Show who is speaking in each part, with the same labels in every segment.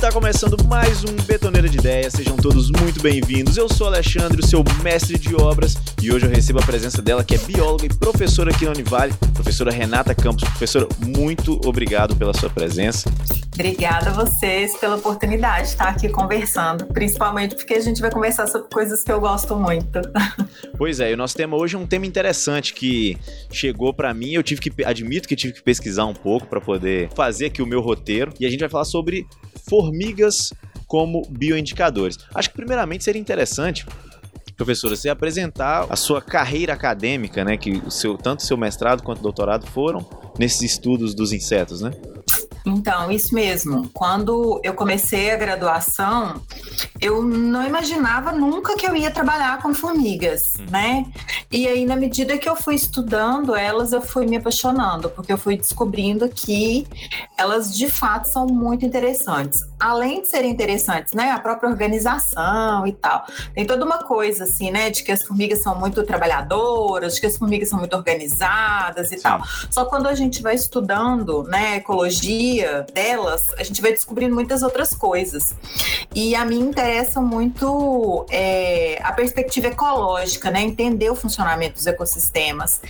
Speaker 1: Está começando mais um Betoneira de Ideias, sejam todos muito bem-vindos. Eu sou Alexandre, o seu mestre de obras, e hoje eu recebo a presença dela, que é bióloga e professora aqui na Univale, professora Renata Campos. Professora, muito obrigado pela sua presença.
Speaker 2: Obrigada a vocês pela oportunidade de estar aqui conversando, principalmente porque a gente vai conversar sobre coisas que eu gosto muito.
Speaker 1: Pois é, e o nosso tema hoje é um tema interessante que chegou para mim, eu tive que admito que tive que pesquisar um pouco para poder fazer aqui o meu roteiro, e a gente vai falar sobre formigas como bioindicadores. Acho que primeiramente seria interessante professora, você apresentar a sua carreira acadêmica, né, que o seu, tanto seu mestrado quanto doutorado foram nesses estudos dos insetos, né?
Speaker 2: Então, isso mesmo. Quando eu comecei a graduação, eu não imaginava nunca que eu ia trabalhar com formigas, hum. né? E aí, na medida que eu fui estudando elas, eu fui me apaixonando, porque eu fui descobrindo que elas de fato são muito interessantes. Além de serem interessantes, né? A própria organização e tal. Tem toda uma coisa, assim, né? De que as formigas são muito trabalhadoras, de que as formigas são muito organizadas e Sim. tal. Só quando a gente vai estudando, né, ecologia delas, a gente vai descobrindo muitas outras coisas. E a mim interessa muito é, a perspectiva ecológica, né? Entender o funcionamento dos ecossistemas.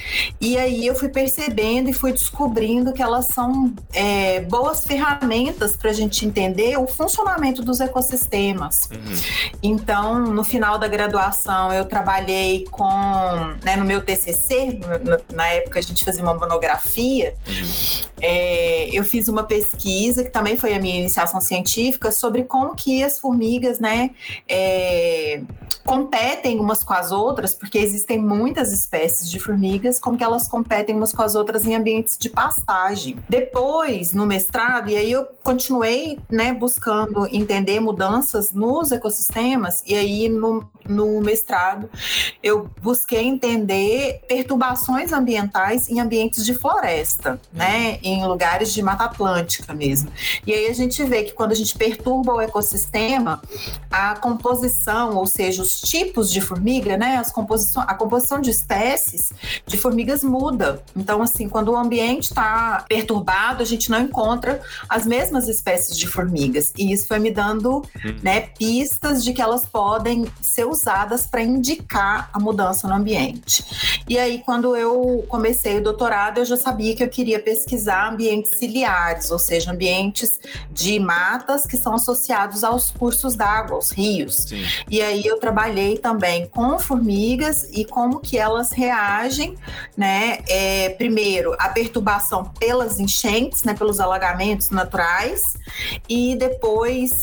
Speaker 2: E aí eu fui percebendo e fui descobrindo que elas são é, boas ferramentas para a gente entender o funcionamento dos ecossistemas. Uhum. Então, no final da graduação, eu trabalhei com, né, no meu TCC, na época a gente fazia uma monografia, uhum. é, eu fiz uma pesquisa que também foi a minha iniciação científica sobre como que as formigas, né, é, competem umas com as outras, porque existem muitas espécies de formigas, como que elas competem umas com as outras em ambientes de pastagem. Depois, no mestrado, e aí eu continuei, né, buscando entender mudanças nos ecossistemas, e aí no, no mestrado eu busquei entender perturbações ambientais em ambientes de floresta, né, em lugares de Mata Atlântica mesmo. E aí a gente vê que quando a gente perturba o ecossistema, a composição, ou seja, os tipos de formiga, né, as composição, a composição de espécies de formigas muda. Então, assim, quando o ambiente está perturbado, a gente não encontra as mesmas espécies de formigas. E isso foi me dando, hum. né, pistas de que elas podem ser usadas para indicar a mudança no ambiente. E aí, quando eu comecei o doutorado, eu já sabia que eu queria pesquisar ambientes ciliares, ou seja, ambientes de matas que são associados aos cursos d'água, aos rios. Sim. E aí eu trabalhei também com formigas e como que elas reagem, né? É, primeiro, a perturbação pelas enchentes, né? Pelos alagamentos naturais. E depois,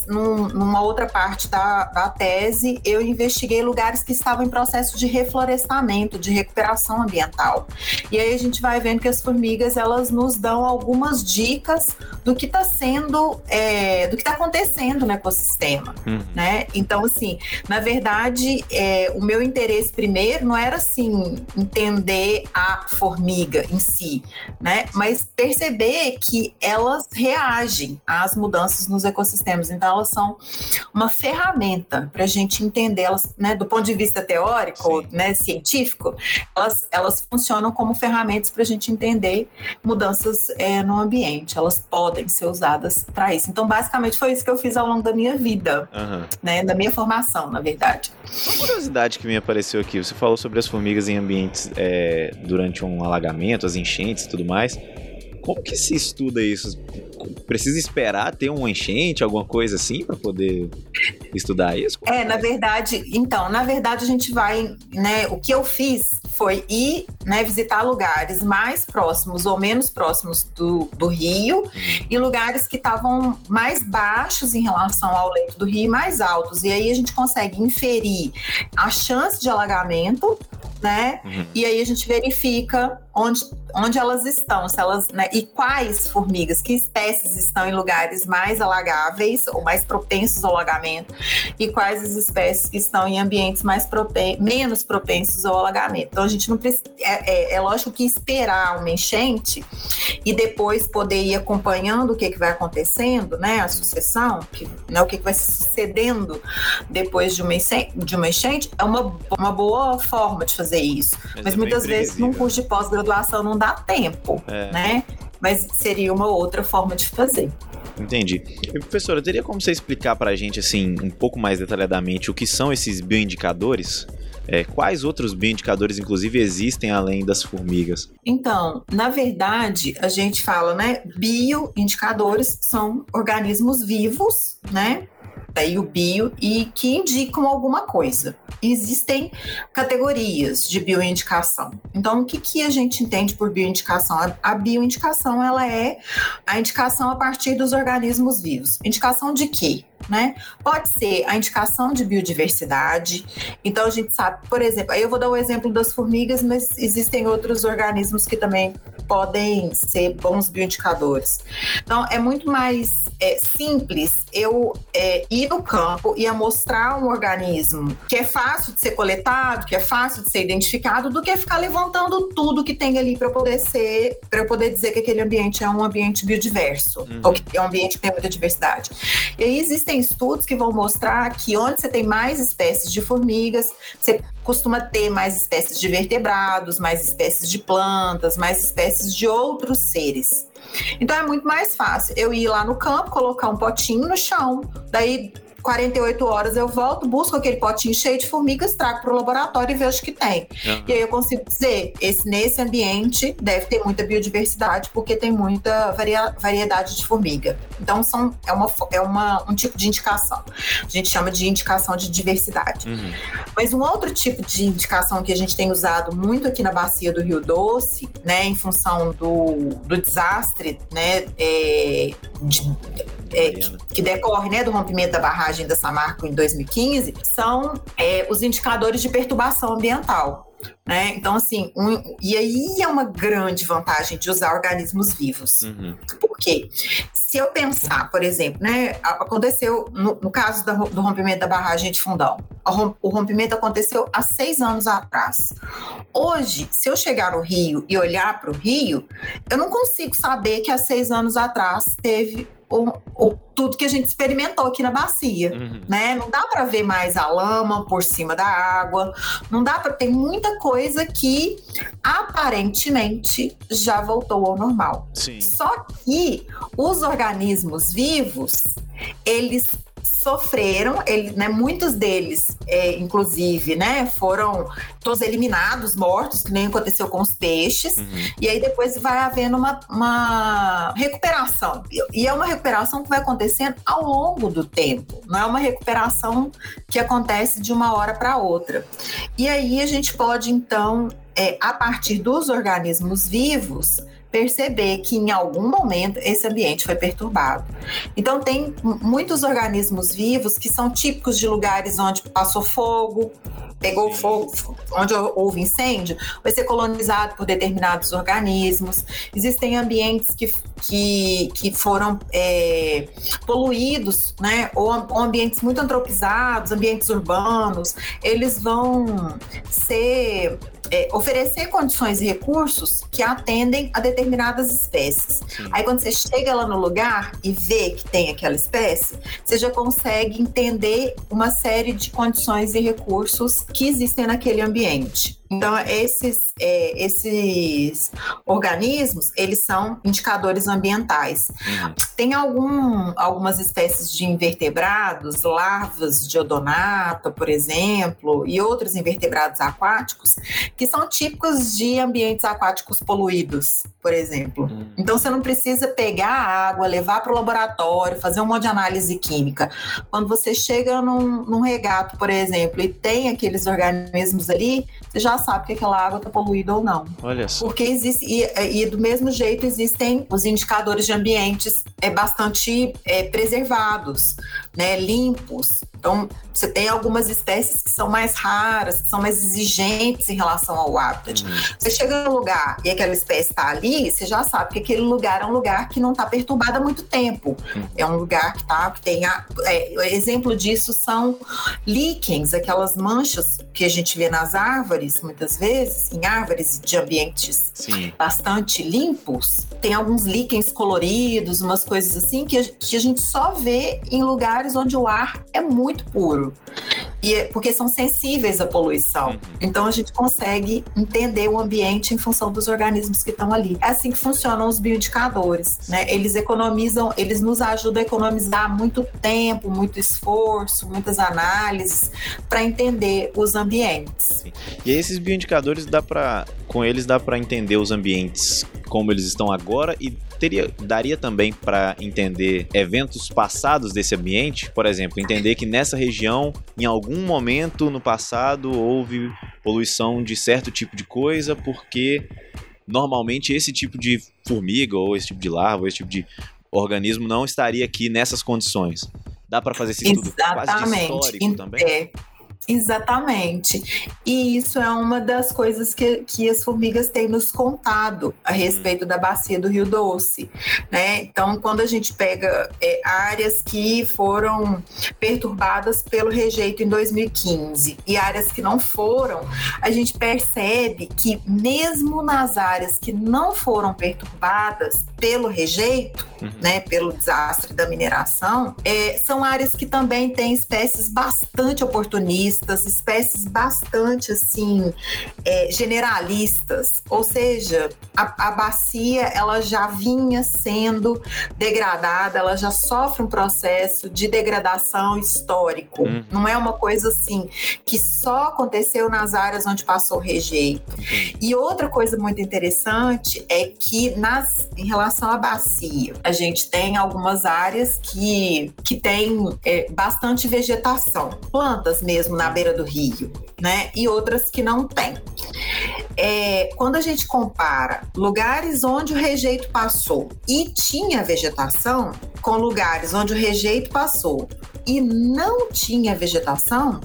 Speaker 2: num, numa outra parte da, da tese, eu investiguei lugares que estavam em processo de reflorestamento, de recuperação ambiental. E aí a gente vai vendo que as formigas elas nos dão algumas dicas do que está sendo, é, do que está acontecendo no ecossistema, uhum. né? Então, assim, na verdade, é, o meu interesse primeiro não era assim entender a formiga em si, né? Mas perceber que elas reagem às mudanças nos ecossistemas. Então, elas são uma ferramenta para a gente entender elas, né? Do ponto de vista teórico, Sim. né? Científico, elas, elas funcionam como ferramentas para a gente entender mudanças é, no ambiente. Elas podem ser usadas para isso. Então, basicamente, foi isso que eu fiz ao longo da minha vida, uhum. né? Da minha formação, na verdade.
Speaker 1: Uma curiosidade que me apareceu aqui, você falou sobre as formigas em ambientes é, durante um alagamento, as enchentes e tudo mais. Como que se estuda isso? Precisa esperar ter um enchente, alguma coisa assim, para poder estudar isso?
Speaker 2: É, na verdade, então, na verdade a gente vai, né, o que eu fiz foi ir, né, visitar lugares mais próximos ou menos próximos do, do rio uhum. e lugares que estavam mais baixos em relação ao leito do rio e mais altos. E aí a gente consegue inferir a chance de alagamento, né? Uhum. E aí a gente verifica onde, onde elas estão, se elas, né, e quais formigas, que espécies estão em lugares mais alagáveis ou mais propensos ao alagamento, e quais as espécies que estão em ambientes mais propen menos propensos ao alagamento. Então a gente não precisa. É, é, é, lógico que esperar uma enchente e depois poder ir acompanhando o que, que vai acontecendo, né? A sucessão, que, né, o que, que vai se sucedendo depois de uma enchente, de uma enchente é uma, uma boa forma de fazer isso. Mas, Mas é muitas vezes, num curso de pós-graduação, não dá tempo, é. né? Mas seria uma outra forma de fazer.
Speaker 1: Entendi. E, professora, teria como você explicar para a gente, assim, um pouco mais detalhadamente o que são esses bioindicadores? É, quais outros bioindicadores, inclusive, existem além das formigas?
Speaker 2: Então, na verdade, a gente fala, né? Bioindicadores são organismos vivos, né? Daí o bio e que indicam alguma coisa. Existem categorias de bioindicação. Então, o que, que a gente entende por bioindicação? A, a bioindicação ela é a indicação a partir dos organismos vivos. Indicação de quê? né? Pode ser a indicação de biodiversidade. Então a gente sabe, por exemplo, aí eu vou dar o exemplo das formigas, mas existem outros organismos que também podem ser bons bioindicadores. Então é muito mais é, simples eu é, ir no campo e mostrar um organismo que é fácil de ser coletado, que é fácil de ser identificado, do que ficar levantando tudo que tem ali para poder ser, para poder dizer que aquele ambiente é um ambiente biodiverso, uhum. ou que é um ambiente que tem muita diversidade. E aí existem estudos que vão mostrar que onde você tem mais espécies de formigas, você costuma ter mais espécies de vertebrados, mais espécies de plantas, mais espécies de outros seres. Então é muito mais fácil eu ir lá no campo, colocar um potinho no chão, daí 48 horas eu volto, busco aquele potinho cheio de formigas, trago para o laboratório e vejo que tem. Uhum. E aí eu consigo dizer, esse, nesse ambiente deve ter muita biodiversidade, porque tem muita varia, variedade de formiga. Então são, é, uma, é uma, um tipo de indicação. A gente chama de indicação de diversidade. Uhum. Mas um outro tipo de indicação que a gente tem usado muito aqui na bacia do Rio Doce, né, em função do, do desastre, né, é, de, é, que, que, decorre né, do rompimento da barragem da Samarco em 2015 são é, os indicadores de perturbação ambiental. Né? Então, assim, um, e aí é uma grande vantagem de usar organismos vivos. Uhum. Por quê? Se eu pensar, por exemplo, né, aconteceu no, no caso do rompimento da barragem de Fundão, o rompimento aconteceu há seis anos atrás. Hoje, se eu chegar no Rio e olhar para o Rio, eu não consigo saber que há seis anos atrás teve o, tudo que a gente experimentou aqui na bacia, uhum. né? Não dá para ver mais a lama por cima da água, não dá para tem muita coisa que aparentemente já voltou ao normal. Sim. Só que os organismos vivos, eles sofreram, ele, né, muitos deles, é, inclusive, né, foram todos eliminados, mortos, que nem aconteceu com os peixes, uhum. e aí depois vai havendo uma, uma recuperação. E é uma recuperação que vai acontecendo ao longo do tempo, não é uma recuperação que acontece de uma hora para outra. E aí a gente pode, então, é, a partir dos organismos vivos, perceber que em algum momento esse ambiente foi perturbado. Então, tem muitos organismos vivos que são típicos de lugares onde passou fogo, pegou fogo, onde houve incêndio, vai ser colonizado por determinados organismos. Existem ambientes que, que, que foram é, poluídos, né? Ou, ou ambientes muito antropizados, ambientes urbanos, eles vão ser é, oferecer condições e recursos que atendem a determinadas espécies. Sim. Aí quando você chega lá no lugar e vê que tem aquela espécie, você já consegue entender uma série de condições e recursos que existem naquele ambiente. Então, esses, é, esses organismos, eles são indicadores ambientais. Uhum. Tem algum, algumas espécies de invertebrados, larvas de odonata, por exemplo, e outros invertebrados aquáticos, que são típicos de ambientes aquáticos poluídos, por exemplo. Uhum. Então, você não precisa pegar a água, levar para o laboratório, fazer um monte de análise química. Quando você chega num, num regato, por exemplo, e tem aqueles organismos ali, você já sabe que aquela água está poluída ou não.
Speaker 1: Olha só.
Speaker 2: Porque existe, e, e, do mesmo jeito existem os indicadores de ambientes é, bastante é, preservados, né, limpos. Então, você tem algumas espécies que são mais raras, que são mais exigentes em relação ao habitat. Uhum. Você chega no lugar e aquela espécie está ali, você já sabe que aquele lugar é um lugar que não está perturbado há muito tempo. Uhum. É um lugar que, tá, que tem. A, é, exemplo disso são líquens, aquelas manchas que a gente vê nas árvores, muitas vezes, em árvores de ambientes Sim. bastante limpos. Tem alguns líquens coloridos, umas coisas assim, que a, que a gente só vê em lugares onde o ar é muito puro. e é, porque são sensíveis à poluição. Uhum. Então a gente consegue entender o ambiente em função dos organismos que estão ali. É assim que funcionam os bioindicadores, né? Eles economizam, eles nos ajudam a economizar muito tempo, muito esforço, muitas análises para entender os ambientes. Sim.
Speaker 1: E esses bioindicadores dá para com eles dá para entender os ambientes como eles estão agora e teria daria também para entender eventos passados desse ambiente, por exemplo, entender que nessa região em algum momento no passado houve poluição de certo tipo de coisa porque normalmente esse tipo de formiga ou esse tipo de larva, ou esse tipo de organismo não estaria aqui nessas condições. Dá para fazer esse estudo
Speaker 2: Exatamente. quase histórico também? É. Exatamente. E isso é uma das coisas que, que as formigas têm nos contado a respeito da bacia do Rio Doce. Né? Então, quando a gente pega é, áreas que foram perturbadas pelo rejeito em 2015 e áreas que não foram, a gente percebe que, mesmo nas áreas que não foram perturbadas pelo rejeito, uhum. né, pelo desastre da mineração, é, são áreas que também têm espécies bastante oportunistas espécies bastante assim é, generalistas, ou seja, a, a bacia ela já vinha sendo degradada, ela já sofre um processo de degradação histórico. Uhum. Não é uma coisa assim que só aconteceu nas áreas onde passou rejeito. Uhum. E outra coisa muito interessante é que nas, em relação à bacia, a gente tem algumas áreas que, que tem é, bastante vegetação, plantas mesmo na beira do rio, né? E outras que não tem. É, quando a gente compara lugares onde o rejeito passou e tinha vegetação, com lugares onde o rejeito passou e não tinha vegetação,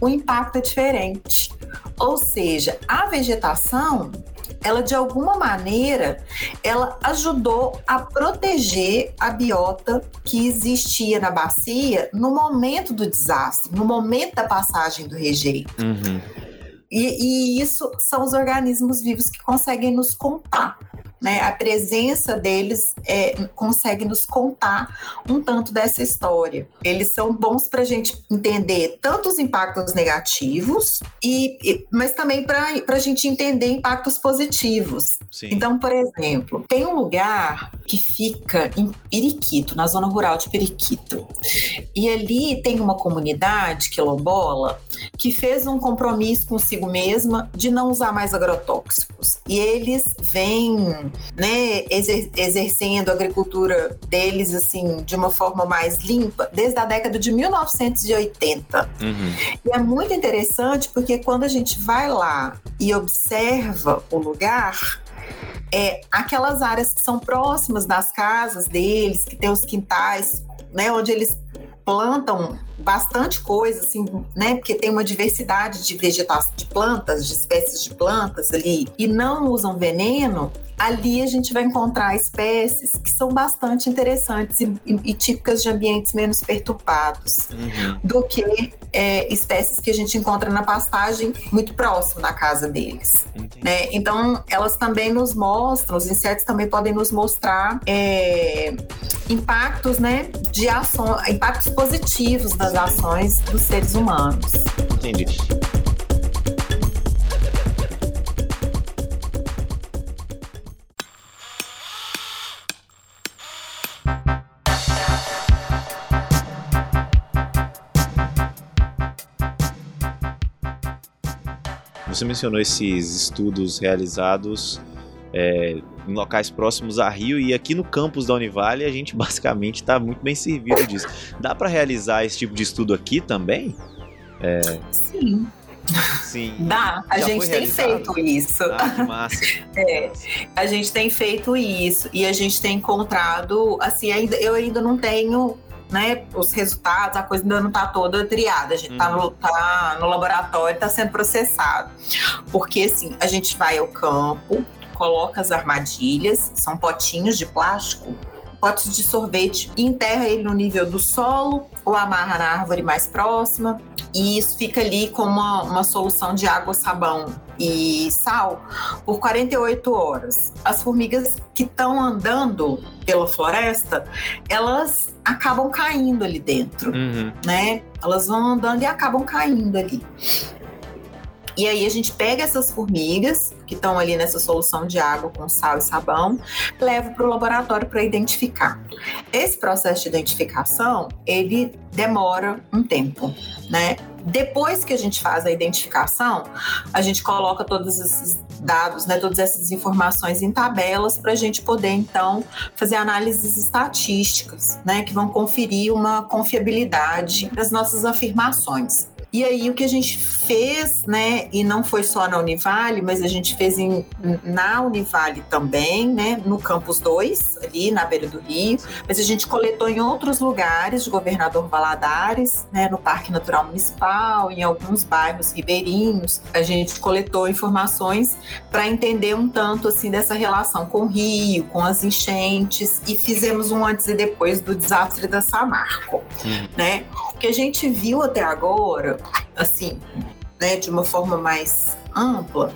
Speaker 2: o impacto é diferente. Ou seja, a vegetação ela de alguma maneira ela ajudou a proteger a biota que existia na bacia no momento do desastre, no momento da passagem do rejeito. Uhum. E, e, isso são os organismos vivos que conseguem nos contar né? A presença deles é, consegue nos contar um tanto dessa história. Eles são bons para a gente entender tanto os impactos negativos, e, e mas também para a gente entender impactos positivos. Sim. Então, por exemplo, tem um lugar que fica em Periquito, na zona rural de Periquito. E ali tem uma comunidade quilombola que fez um compromisso consigo mesma de não usar mais agrotóxicos. E eles vêm né, exer exercendo a agricultura deles assim de uma forma mais limpa desde a década de 1980. Uhum. E é muito interessante porque quando a gente vai lá e observa o lugar, é, aquelas áreas que são próximas das casas deles, que tem os quintais, né, onde eles plantam bastante coisa, assim, né? Porque tem uma diversidade de vegetação, de plantas, de espécies de plantas ali, e não usam veneno, ali a gente vai encontrar espécies que são bastante interessantes e, e típicas de ambientes menos perturbados uhum. do que é, espécies que a gente encontra na pastagem muito próximo da casa deles. Né? Então, elas também nos mostram, os insetos também podem nos mostrar é, impactos, né, de ações, impactos positivos das ações dos seres humanos. Entendi.
Speaker 1: Você mencionou esses estudos realizados é, em locais próximos a Rio e aqui no campus da Univale a gente basicamente está muito bem servido disso. Dá para realizar esse tipo de estudo aqui também?
Speaker 2: É... Sim. Sim. Dá, a gente tem feito isso.
Speaker 1: Ah, que massa.
Speaker 2: é, a gente tem feito isso e a gente tem encontrado, assim, ainda, eu ainda não tenho né, os resultados, a coisa ainda não está toda triada, a gente está no, tá no laboratório, está sendo processado. Porque assim, a gente vai ao campo, coloca as armadilhas, são potinhos de plástico potes de sorvete enterra ele no nível do solo ou amarra na árvore mais próxima. E isso fica ali com uma, uma solução de água, sabão e sal por 48 horas. As formigas que estão andando pela floresta, elas acabam caindo ali dentro, uhum. né? Elas vão andando e acabam caindo ali. E aí a gente pega essas formigas que estão ali nessa solução de água com sal e sabão, leva para o laboratório para identificar. Esse processo de identificação, ele demora um tempo, né? Depois que a gente faz a identificação, a gente coloca todos esses dados, né, todas essas informações em tabelas para a gente poder então fazer análises estatísticas, né, que vão conferir uma confiabilidade das nossas afirmações. E aí o que a gente fez, né, e não foi só na Univale, mas a gente fez em, na Univale também, né, no campus 2, ali na beira do rio, mas a gente coletou em outros lugares de Governador Valadares, né, no Parque Natural Municipal, em alguns bairros ribeirinhos. A gente coletou informações para entender um tanto assim dessa relação com o rio, com as enchentes e fizemos um antes e depois do desastre da Samarco, uhum. né? O que a gente viu até agora assim, né, de uma forma mais ampla,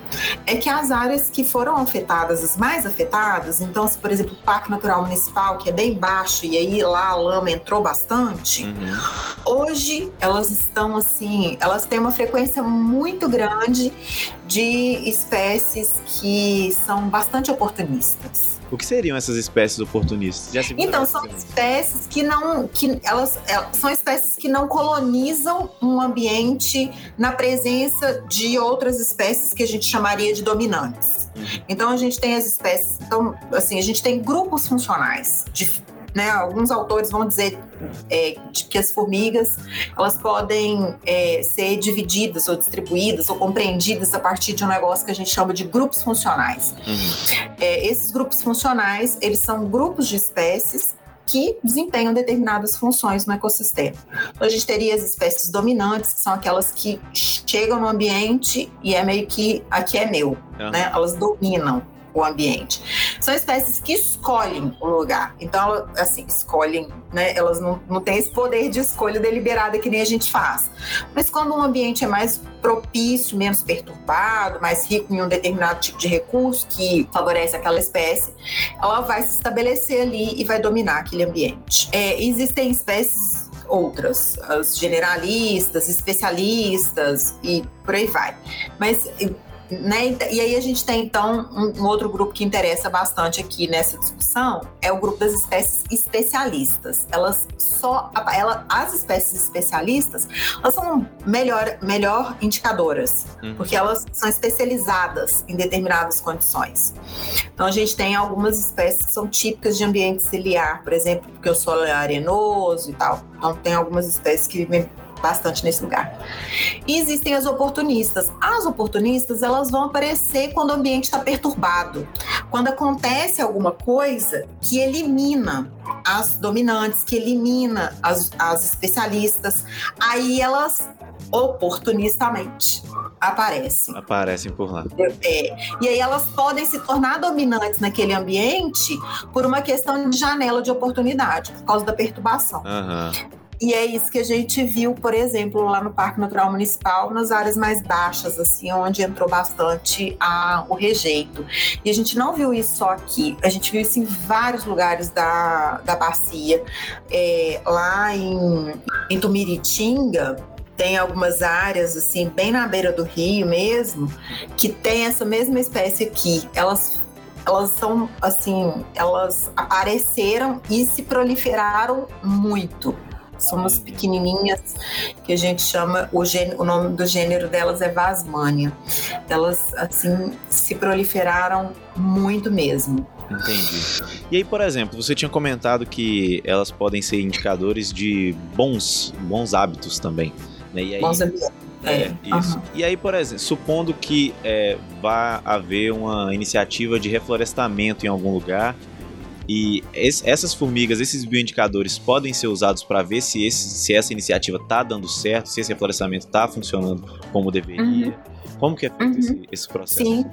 Speaker 2: é que as áreas que foram afetadas, as mais afetadas, então, se, por exemplo, o Parque Natural Municipal, que é bem baixo, e aí lá a lama entrou bastante, uhum. hoje elas estão assim, elas têm uma frequência muito grande de espécies que são bastante oportunistas.
Speaker 1: O que seriam essas espécies oportunistas?
Speaker 2: então, são espécies que não. que elas, elas, é, são espécies que não colonizam um ambiente na presença de outras espécies que a gente chamaria de dominantes. Uhum. Então a gente tem as espécies. Então, assim, a gente tem grupos funcionais de né, alguns autores vão dizer é, que as formigas elas podem é, ser divididas ou distribuídas ou compreendidas a partir de um negócio que a gente chama de grupos funcionais. Uhum. É, esses grupos funcionais eles são grupos de espécies que desempenham determinadas funções no ecossistema. Então, a gente teria as espécies dominantes, que são aquelas que chegam no ambiente e é meio que aqui é meu, uhum. né? Elas dominam o ambiente. São espécies que escolhem o lugar. Então, assim, escolhem, né? Elas não, não têm esse poder de escolha deliberada que nem a gente faz. Mas quando um ambiente é mais propício, menos perturbado, mais rico em um determinado tipo de recurso que favorece aquela espécie, ela vai se estabelecer ali e vai dominar aquele ambiente. É, existem espécies outras, as generalistas, especialistas e por aí vai. Mas né? E aí a gente tem então um, um, outro grupo que interessa bastante aqui nessa discussão é o grupo das espécies especialistas. Elas só, ela, as espécies especialistas, elas são melhor, melhor indicadoras, uhum. porque elas são especializadas em determinadas condições. Então a gente tem algumas espécies que são típicas de ambiente ciliar, por exemplo, porque o solo é arenoso e tal. Então tem algumas espécies que bastante nesse lugar. E existem as oportunistas. As oportunistas, elas vão aparecer quando o ambiente está perturbado. Quando acontece alguma coisa que elimina as dominantes, que elimina as, as especialistas, aí elas oportunistamente aparecem.
Speaker 1: Aparecem por lá.
Speaker 2: É. E aí elas podem se tornar dominantes naquele ambiente por uma questão de janela de oportunidade, por causa da perturbação. Uhum. E é isso que a gente viu, por exemplo, lá no Parque Natural Municipal, nas áreas mais baixas, assim, onde entrou bastante a, o rejeito. E a gente não viu isso só aqui, a gente viu isso em vários lugares da, da bacia. É, lá em, em Tumiritinga, tem algumas áreas, assim, bem na beira do rio mesmo, que tem essa mesma espécie aqui. Elas elas são assim, elas apareceram e se proliferaram muito. Somos pequenininhas, que a gente chama, o, gênero, o nome do gênero delas é Vasmania. Elas, assim, se proliferaram muito mesmo.
Speaker 1: Entendi. E aí, por exemplo, você tinha comentado que elas podem ser indicadores de bons, bons hábitos também. Né? E aí,
Speaker 2: bons hábitos.
Speaker 1: É, é, isso. Uhum. E aí, por exemplo, supondo que é, vá haver uma iniciativa de reflorestamento em algum lugar e essas formigas, esses bioindicadores podem ser usados para ver se, esse, se essa iniciativa está dando certo, se esse reflorestamento está funcionando como deveria. Uhum. Como que é feito uhum. esse, esse, processo?
Speaker 2: Sim,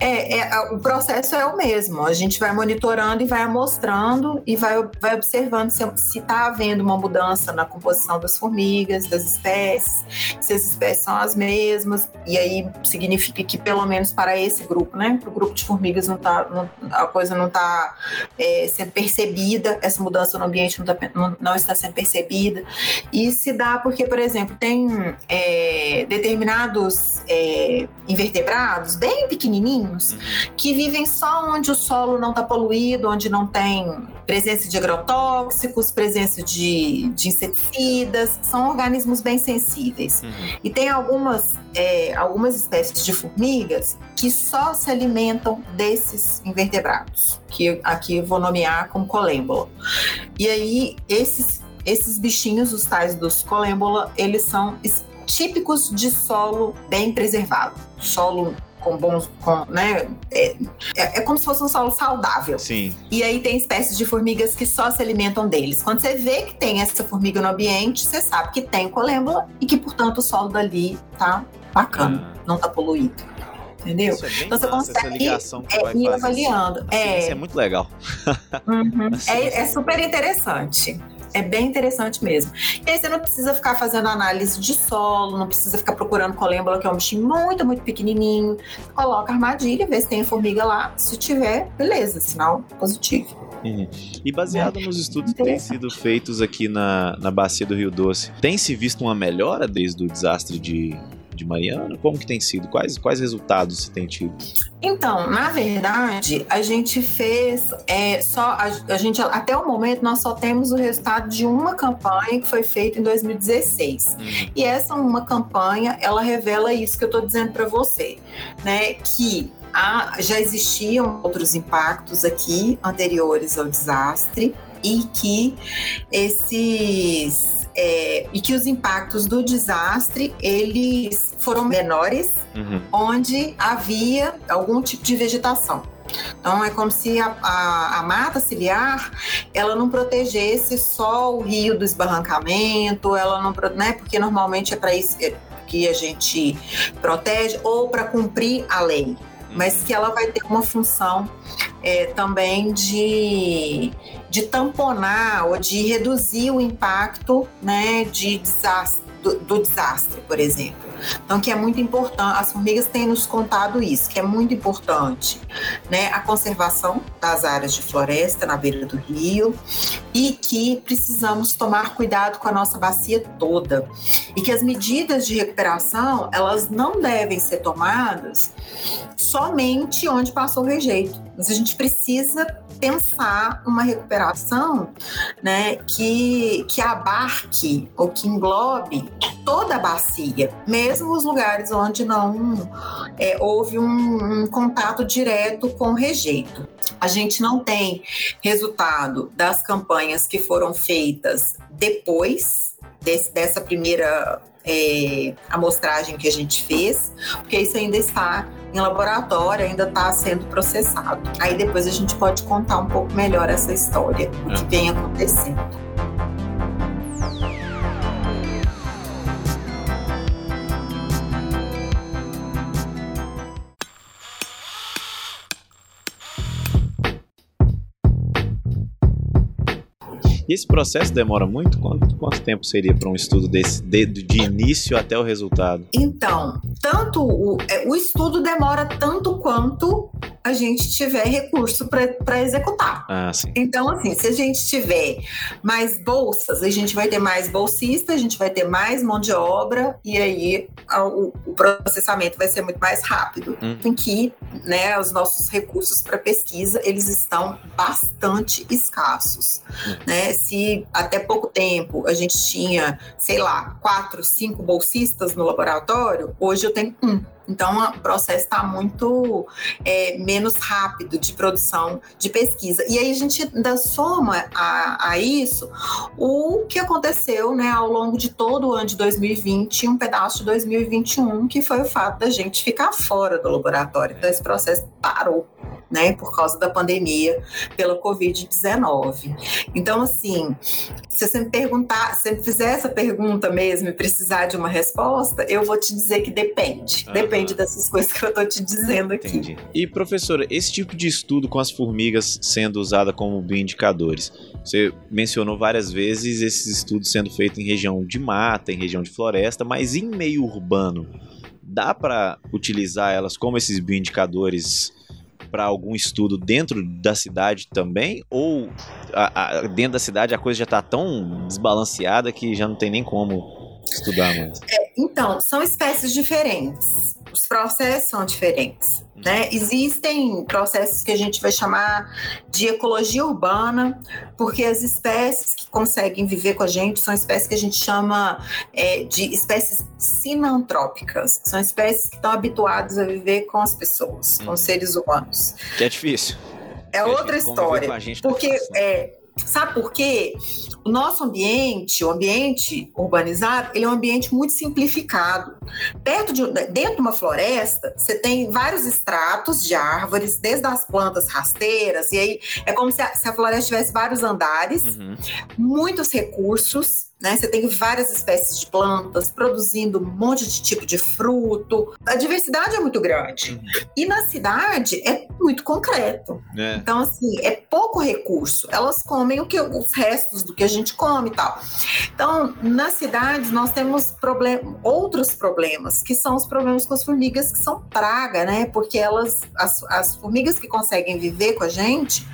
Speaker 2: é, é, o processo é o mesmo. A gente vai monitorando e vai amostrando e vai, vai observando se está havendo uma mudança na composição das formigas, das espécies, se as espécies são as mesmas. E aí significa que, pelo menos para esse grupo, né, para o grupo de formigas, não tá, não, a coisa não está é, sendo percebida, essa mudança no ambiente não, tá, não, não, está sendo percebida. E se dá porque, por exemplo, tem é, determinados é, invertebrados bem pequenininhos uhum. que vivem só onde o solo não está poluído, onde não tem presença de agrotóxicos, presença de, de inseticidas, são organismos bem sensíveis. Uhum. E tem algumas, é, algumas espécies de formigas que só se alimentam desses invertebrados, que aqui eu vou nomear como colêmbola. E aí, esses, esses bichinhos, os tais dos colêmbola, eles são típicos de solo bem preservado, solo com bons. Com, né, é, é, é, como se fosse um solo saudável.
Speaker 1: Sim.
Speaker 2: E aí tem espécies de formigas que só se alimentam deles. Quando você vê que tem essa formiga no ambiente, você sabe que tem colêmbula e que, portanto, o solo dali tá bacana, ah. não tá poluído. Entendeu?
Speaker 1: É então você consegue
Speaker 2: é, ir avaliando.
Speaker 1: É. Isso é muito legal.
Speaker 2: Uhum. é, é super interessante. É bem interessante mesmo. E aí você não precisa ficar fazendo análise de solo, não precisa ficar procurando colêmbula, que é um bichinho muito, muito pequenininho. Coloca armadilha, vê se tem formiga lá. Se tiver, beleza, sinal positivo.
Speaker 1: Uhum. E baseado é. nos estudos que têm sido feitos aqui na, na bacia do Rio Doce, tem se visto uma melhora desde o desastre de de Mariana? Como que tem sido? Quais, quais resultados você tem tido?
Speaker 2: Então, na verdade, a gente fez é, só a, a, gente até o momento nós só temos o resultado de uma campanha que foi feita em 2016. Uhum. E essa uma campanha, ela revela isso que eu estou dizendo para você, né? Que há, já existiam outros impactos aqui anteriores ao desastre e que esses é, e que os impactos do desastre eles foram menores, uhum. onde havia algum tipo de vegetação. Então é como se a, a, a, mata ciliar ela não protegesse só o rio do esbarrancamento, ela não, né? Porque normalmente é para isso que a gente protege ou para cumprir a lei mas que ela vai ter uma função é, também de, de tamponar ou de reduzir o impacto né, de desastre, do, do desastre, por exemplo. Então, que é muito importante, as formigas têm nos contado isso, que é muito importante, né? A conservação das áreas de floresta na beira do rio e que precisamos tomar cuidado com a nossa bacia toda e que as medidas de recuperação, elas não devem ser tomadas somente onde passou o rejeito. Mas a gente precisa pensar uma recuperação né, que, que abarque ou que englobe toda a bacia, mesmo os lugares onde não é, houve um, um contato direto com o rejeito. A gente não tem resultado das campanhas que foram feitas depois desse, dessa primeira é, amostragem que a gente fez, porque isso ainda está em laboratório, ainda está sendo processado. Aí depois a gente pode contar um pouco melhor essa história, o que é. vem acontecendo.
Speaker 1: Esse processo demora muito? Quanto, quanto tempo seria para um estudo desse, de, de, início até o resultado?
Speaker 2: Então, tanto o, é, o estudo demora tanto quanto a gente tiver recurso para executar.
Speaker 1: Ah.
Speaker 2: Então, assim, se a gente tiver mais bolsas, a gente vai ter mais bolsistas, a gente vai ter mais mão de obra e aí o, o processamento vai ser muito mais rápido. Hum. Em que, né, os nossos recursos para pesquisa, eles estão bastante escassos, hum. né? Se até pouco tempo a gente tinha, sei lá, quatro, cinco bolsistas no laboratório, hoje eu tenho um. Então, o processo está muito é, menos rápido de produção de pesquisa. E aí a gente ainda soma a, a, isso o que aconteceu né, ao longo de todo o ano de 2020 e um pedaço de 2021, que foi o fato da gente ficar fora do laboratório. Então, esse processo parou. Né, por causa da pandemia pela Covid-19. Então, assim, se você me perguntar, se você fizer essa pergunta mesmo e precisar de uma resposta, eu vou te dizer que depende. Uhum. Depende dessas coisas que eu tô te dizendo aqui. Entendi.
Speaker 1: E, professora, esse tipo de estudo com as formigas sendo usada como bioindicadores, você mencionou várias vezes esses estudos sendo feitos em região de mata, em região de floresta, mas em meio urbano, dá para utilizar elas como esses bioindicadores para algum estudo dentro da cidade também? Ou a, a, dentro da cidade a coisa já está tão desbalanceada que já não tem nem como estudar mais?
Speaker 2: É, então, são espécies diferentes. Os processos são diferentes. Né? Existem processos que a gente vai chamar de ecologia urbana, porque as espécies que conseguem viver com a gente são espécies que a gente chama é, de espécies sinantrópicas. São espécies que estão habituadas a viver com as pessoas, com os uhum. seres humanos.
Speaker 1: Que é difícil.
Speaker 2: É outra história. Porque é, Sabe por quê? O nosso ambiente, o ambiente urbanizado, ele é um ambiente muito simplificado. Perto de, dentro de uma floresta, você tem vários estratos de árvores, desde as plantas rasteiras, e aí é como se a, se a floresta tivesse vários andares, uhum. muitos recursos, né? Você tem várias espécies de plantas produzindo um monte de tipo de fruto. A diversidade é muito grande. Uhum. E na cidade é muito concreto. É. Então, assim, é pouco recurso. Elas comem o que os restos do que a gente come e tal. Então, nas cidades, nós temos problem outros problemas, que são os problemas com as formigas, que são praga, né? Porque elas, as, as formigas que conseguem viver com a gente,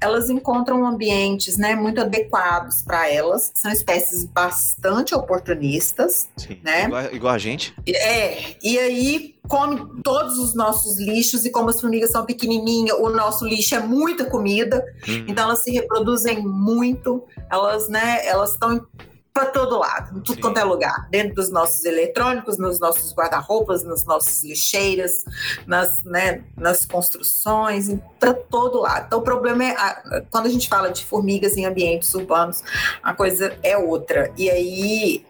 Speaker 2: elas encontram ambientes né, muito adequados para elas. São espécies bastante oportunistas, Sim, né?
Speaker 1: Igual, igual, a gente.
Speaker 2: É, e aí come todos os nossos lixos e como as formigas são pequenininhas, o nosso lixo é muita comida, uhum. então elas se reproduzem muito, elas, né, elas estão para todo lado, em tudo Sim. quanto é lugar, dentro dos nossos eletrônicos, nos nossos guarda-roupas, nas nossas lixeiras, nas, né, nas construções, para todo lado. Então, o problema é a, quando a gente fala de formigas em ambientes urbanos, a coisa é outra. E aí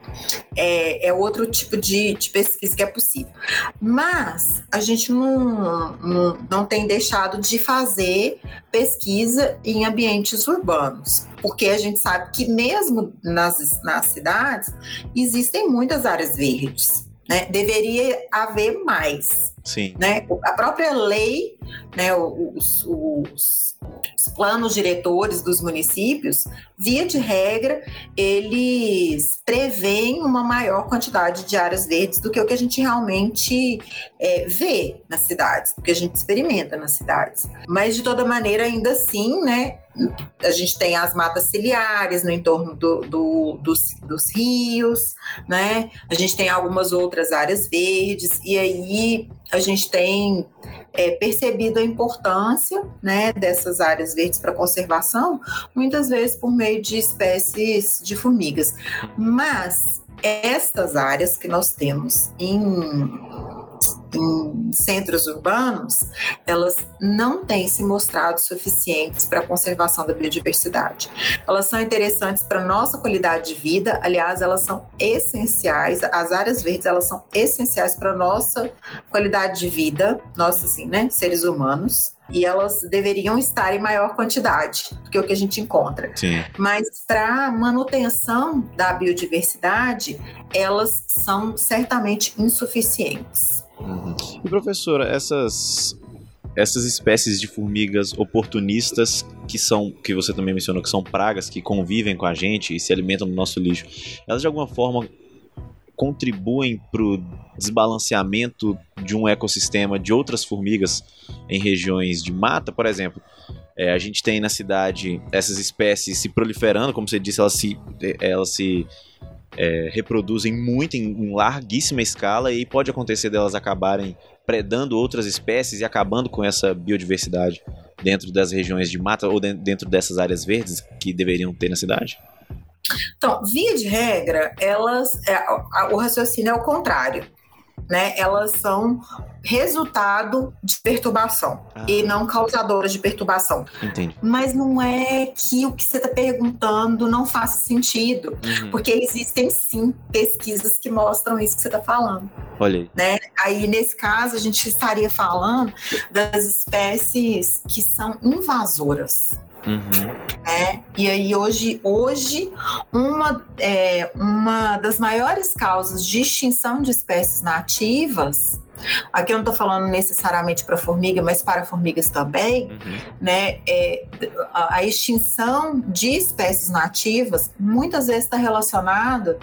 Speaker 2: é, é outro tipo de, de, pesquisa que é possível. Mas a gente não, não, não tem deixado de fazer pesquisa em ambientes urbanos porque a gente sabe que mesmo nas, nas cidades existem muitas áreas verdes. Né? Deveria haver mais.
Speaker 1: Sim.
Speaker 2: Né? A própria lei, né, os, os, os planos diretores dos municípios, via de regra, eles preveem uma maior quantidade de áreas verdes do que o que a gente realmente é, vê nas cidades, do que a gente experimenta nas cidades. Mas, de toda maneira, ainda assim, né, a gente tem as matas ciliares no entorno do, do, dos, dos, rios, né? A gente tem algumas outras áreas verdes, e aí a gente tem é, percebido a importância né, dessas áreas verdes para conservação, muitas vezes por meio de espécies de formigas. Mas estas áreas que nós temos em em centros urbanos, elas não têm se mostrado suficientes para a conservação da biodiversidade. Elas são interessantes para nossa qualidade de vida, aliás, elas são essenciais, as áreas verdes, elas são essenciais para nossa qualidade de vida, nós assim, né, seres humanos, e elas deveriam estar em maior quantidade do que o que a gente encontra.
Speaker 1: Sim.
Speaker 2: Mas para manutenção da biodiversidade, elas são certamente insuficientes.
Speaker 1: Uhum. E professora, essas essas espécies de formigas oportunistas que são que você também mencionou que são pragas que convivem com a gente e se alimentam do nosso lixo, elas de alguma forma contribuem para o desbalanceamento de um ecossistema de outras formigas em regiões de mata, por exemplo. É, a gente tem na cidade essas espécies se proliferando, como você disse, elas se, elas se é, reproduzem muito em, em, larguíssima escala e pode acontecer delas acabarem predando outras espécies e acabando com essa biodiversidade dentro das regiões de mata ou dentro dessas áreas verdes que deveriam ter na cidade?
Speaker 2: Então, via de regra, elas, é, o raciocínio é o contrário. Né? Elas são resultado de perturbação ah. e não causadora de perturbação.
Speaker 1: Entendi.
Speaker 2: Mas não é que o que você está perguntando não faça sentido, uhum. porque existem sim pesquisas que mostram isso que você está falando.
Speaker 1: Olha aí.
Speaker 2: Né? Aí, nesse caso, a gente estaria falando das espécies que são invasoras.
Speaker 1: Uhum.
Speaker 2: Né? E aí hoje, hoje uma, é, uma das maiores causas de extinção de espécies nativas Aqui eu não estou falando necessariamente para formiga, mas para formigas também, uhum. né? É, a, a, extinção de espécies nativas muitas vezes está relacionada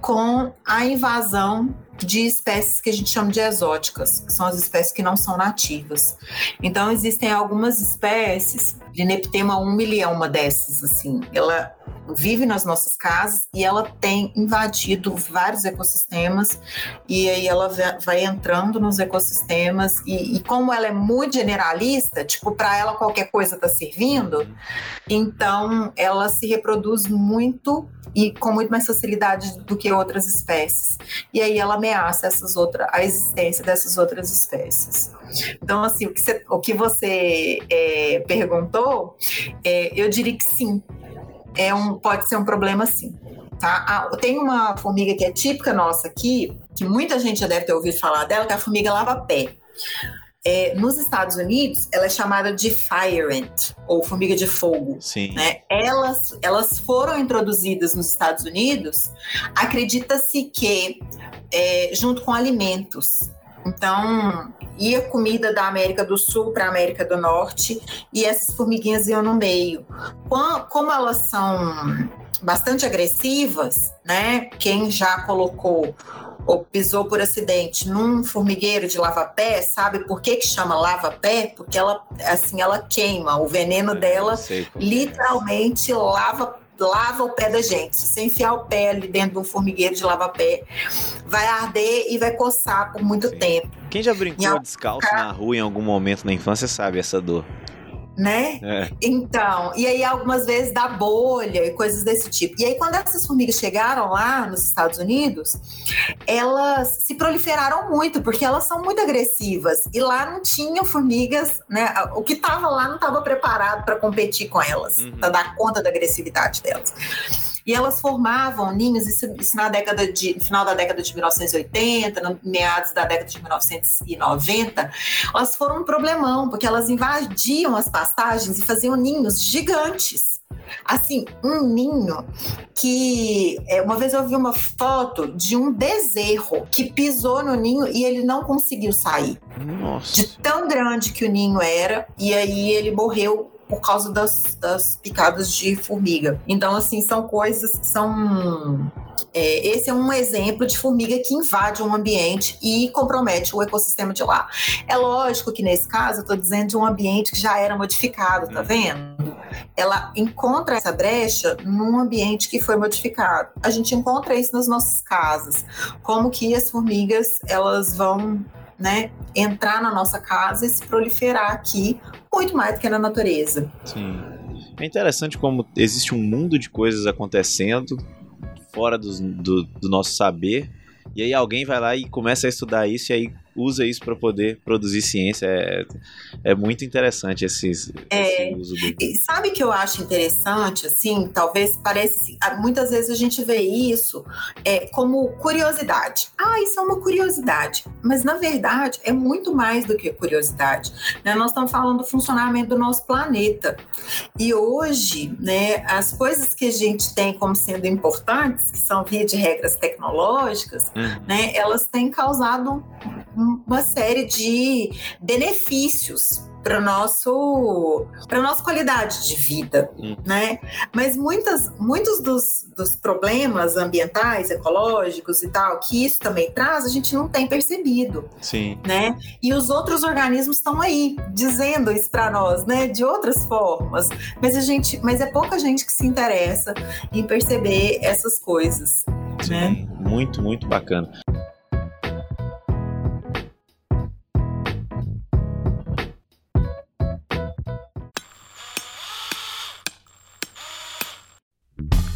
Speaker 2: com a invasão de espécies que a gente chama de exóticas, que são as espécies que não são nativas. Então, existem algumas espécies, Lineptema umili é uma dessas, assim, ela vive nas nossas casas e ela tem invadido vários ecossistemas e aí ela vai entrando nos ecossistemas e, e como ela é muito generalista, tipo, para ela qualquer coisa está servindo, então ela se reproduz muito e com muito mais facilidade do que outras espécies. E aí ela ameaça essas outras, a existência dessas outras espécies. Então, assim, o que você, o que você é, perguntou, é, eu diria que sim. É um, pode ser um problema sim. Tá? Ah, tem uma formiga que é típica nossa aqui, que muita gente já deve ter ouvido falar dela, que é a formiga lava-pé. É, nos Estados Unidos, ela é chamada de fire ant, ou formiga de fogo.
Speaker 1: Sim.
Speaker 2: Né? Elas, elas foram introduzidas nos Estados Unidos, acredita-se que é, junto com alimentos. Então, ia comida da América do Sul para a América do Norte e essas formiguinhas iam no meio. Como elas são bastante agressivas, né? Quem já colocou ou pisou por acidente num formigueiro de lava-pé, sabe por que que chama lava-pé? Porque ela, assim, ela queima. O veneno dela é. literalmente lava lava o pé da gente. Se você enfiar o pé ali dentro de um formigueiro de lava-pé, vai arder e vai coçar por muito Sim. tempo.
Speaker 1: Quem já brincou descalço na rua em algum momento na infância sabe essa dor
Speaker 2: né? É. Então, e aí algumas vezes dá bolha e coisas desse tipo. E aí quando essas formigas chegaram lá nos Estados Unidos, elas se proliferaram muito porque elas são muito agressivas e lá não tinham formigas, né? O que estava lá não estava preparado para competir com elas, uhum. para dar conta da agressividade delas. E elas formavam ninhos, isso, isso na década de, no final da década de 1980, no meados da década de 1990, elas foram um problemão, porque elas invadiam as pastagens e faziam ninhos gigantes assim, um ninho que é, uma vez eu vi uma foto de um bezerro que pisou no ninho e ele não conseguiu sair.
Speaker 1: Nossa.
Speaker 2: De tão grande que o ninho era, e aí ele morreu por causa das, das picadas de formiga. Então, assim, são coisas que são. É, esse é um exemplo de formiga que invade um ambiente e compromete o ecossistema de lá. É lógico que nesse caso eu estou dizendo de um ambiente que já era modificado, tá vendo? Ela encontra essa brecha num ambiente que foi modificado. A gente encontra isso nas nossas casas. Como que as formigas elas vão né, entrar na nossa casa e se proliferar aqui muito mais do que na natureza.
Speaker 1: Sim. É interessante como existe um mundo de coisas acontecendo fora do, do, do nosso saber. E aí alguém vai lá e começa a estudar isso e aí usa isso para poder produzir ciência. É, é muito interessante esse, é, esse uso do.
Speaker 2: Sabe que eu acho interessante, assim, talvez pareça. Assim, muitas vezes a gente vê isso é, como curiosidade. Ah, isso é uma curiosidade. Mas na verdade é muito mais do que curiosidade. Né? Nós estamos falando do funcionamento do nosso planeta. E hoje, né, as coisas que a gente tem como sendo importantes, que são via de regras tecnológicas, uhum. né, elas têm causado uma série de benefícios para nosso para nossa qualidade de vida, hum. né? Mas muitas muitos dos, dos problemas ambientais, ecológicos e tal que isso também traz, a gente não tem percebido,
Speaker 1: Sim.
Speaker 2: né? E os outros organismos estão aí dizendo isso para nós, né? De outras formas, mas a gente, mas é pouca gente que se interessa em perceber essas coisas,
Speaker 1: Sim.
Speaker 2: né?
Speaker 1: Muito, muito bacana.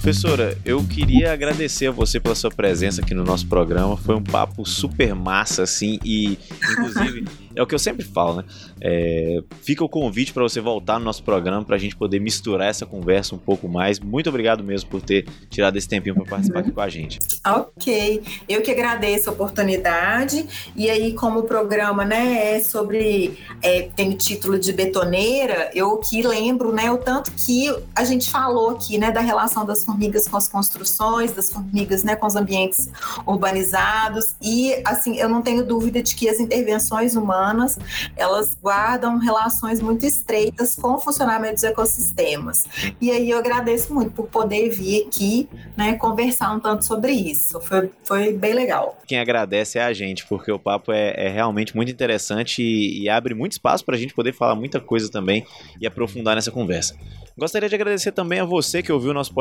Speaker 1: Professora, eu queria agradecer a você pela sua presença aqui no nosso programa. Foi um papo super massa, assim, e inclusive é o que eu sempre falo, né? É, fica o convite para você voltar no nosso programa para a gente poder misturar essa conversa um pouco mais. Muito obrigado mesmo por ter tirado esse tempinho para participar aqui com a gente.
Speaker 2: Ok, eu que agradeço a oportunidade. E aí, como o programa né, é sobre. É, tem o título de betoneira, eu que lembro né, o tanto que a gente falou aqui né, da relação das formigas com as construções, das formigas né, com os ambientes urbanizados. E assim, eu não tenho dúvida de que as intervenções humanas elas guardam relações muito estreitas com o funcionamento dos ecossistemas. E aí eu agradeço muito por poder vir aqui, né, conversar um tanto sobre isso. Foi, foi bem legal.
Speaker 1: Quem agradece é a gente, porque o papo é, é realmente muito interessante e, e abre muito espaço para a gente poder falar muita coisa também e aprofundar nessa conversa. Gostaria de agradecer também a você que ouviu nosso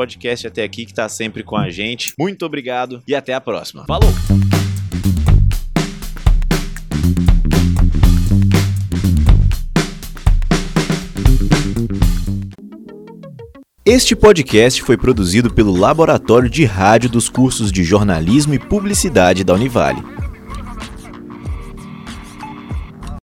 Speaker 1: podcast até aqui, que está sempre com a gente. Muito obrigado e até a próxima. Falou! Este podcast foi produzido pelo Laboratório de Rádio dos cursos de Jornalismo e Publicidade da Univale.